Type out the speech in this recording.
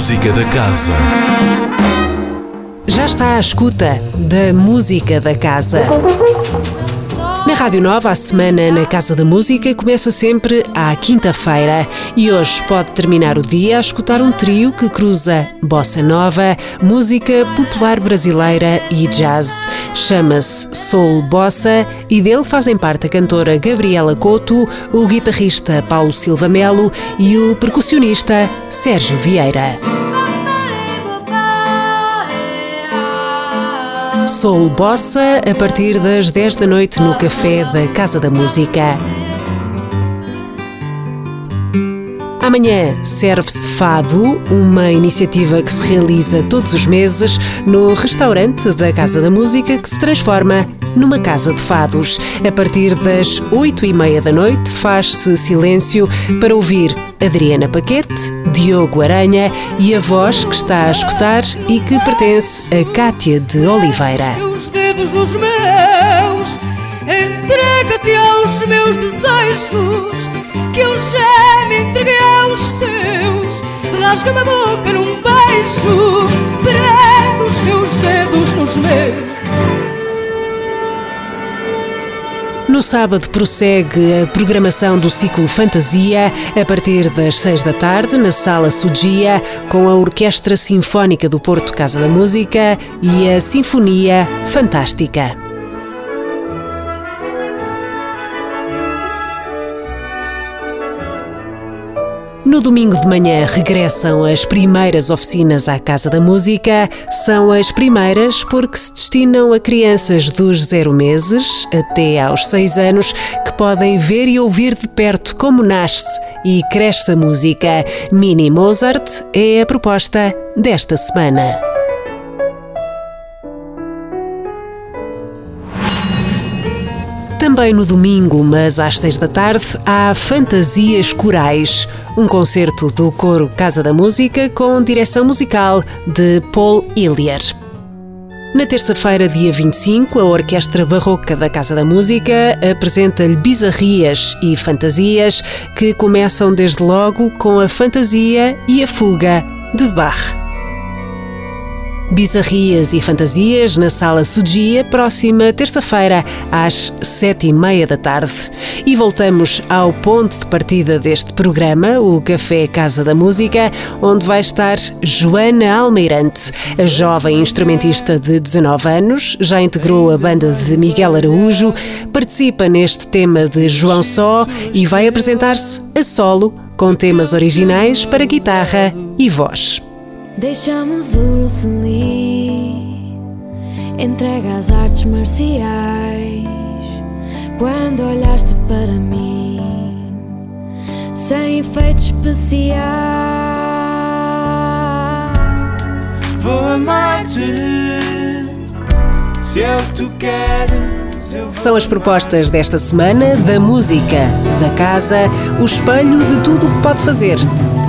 Música da Casa. Já está à escuta da música da casa. Na Rádio Nova, a semana na Casa da Música começa sempre à quinta-feira e hoje pode terminar o dia a escutar um trio que cruza bossa nova, música popular brasileira e jazz. Chama-se Soul Bossa e dele fazem parte a cantora Gabriela Couto, o guitarrista Paulo Silva Melo e o percussionista Sérgio Vieira. Soul Bossa a partir das 10 da noite no Café da Casa da Música. Amanhã serve-se Fado, uma iniciativa que se realiza todos os meses no restaurante da Casa da Música que se transforma numa casa de fados. A partir das oito e meia da noite faz-se silêncio para ouvir Adriana Paquete, Diogo Aranha e a voz que está a escutar e que pertence a Cátia de Oliveira. Os dedos nos meus, entrega-te aos meus desejos, que eu já me entreguei aos teus. Rasga-me a boca num beijo, prende os teus dedos nos meus. No sábado prossegue a programação do ciclo Fantasia a partir das seis da tarde na Sala Sudia com a Orquestra Sinfónica do Porto Casa da Música e a Sinfonia Fantástica. No domingo de manhã regressam as primeiras oficinas à Casa da Música. São as primeiras porque se destinam a crianças dos zero meses até aos seis anos que podem ver e ouvir de perto como nasce e cresce a música. Mini Mozart é a proposta desta semana. Também no domingo, mas às seis da tarde, há Fantasias Corais, um concerto do Coro Casa da Música com direção musical de Paul Hillier. Na terça-feira, dia 25, a Orquestra Barroca da Casa da Música apresenta-lhe bizarrias e fantasias que começam desde logo com a fantasia e a fuga de Bach. Bizarrias e Fantasias na Sala Sudia, próxima terça-feira, às sete e meia da tarde. E voltamos ao ponto de partida deste programa, o Café Casa da Música, onde vai estar Joana Almeirante, a jovem instrumentista de 19 anos, já integrou a banda de Miguel Araújo, participa neste tema de João Só e vai apresentar-se a solo com temas originais para guitarra e voz. Deixamos o Bruce Lee entrega às artes marciais quando olhaste para mim sem efeitos especiais. Vou amar-te se eu tu queres. Eu vou São as propostas desta semana da música, da casa, o espelho de tudo o que pode fazer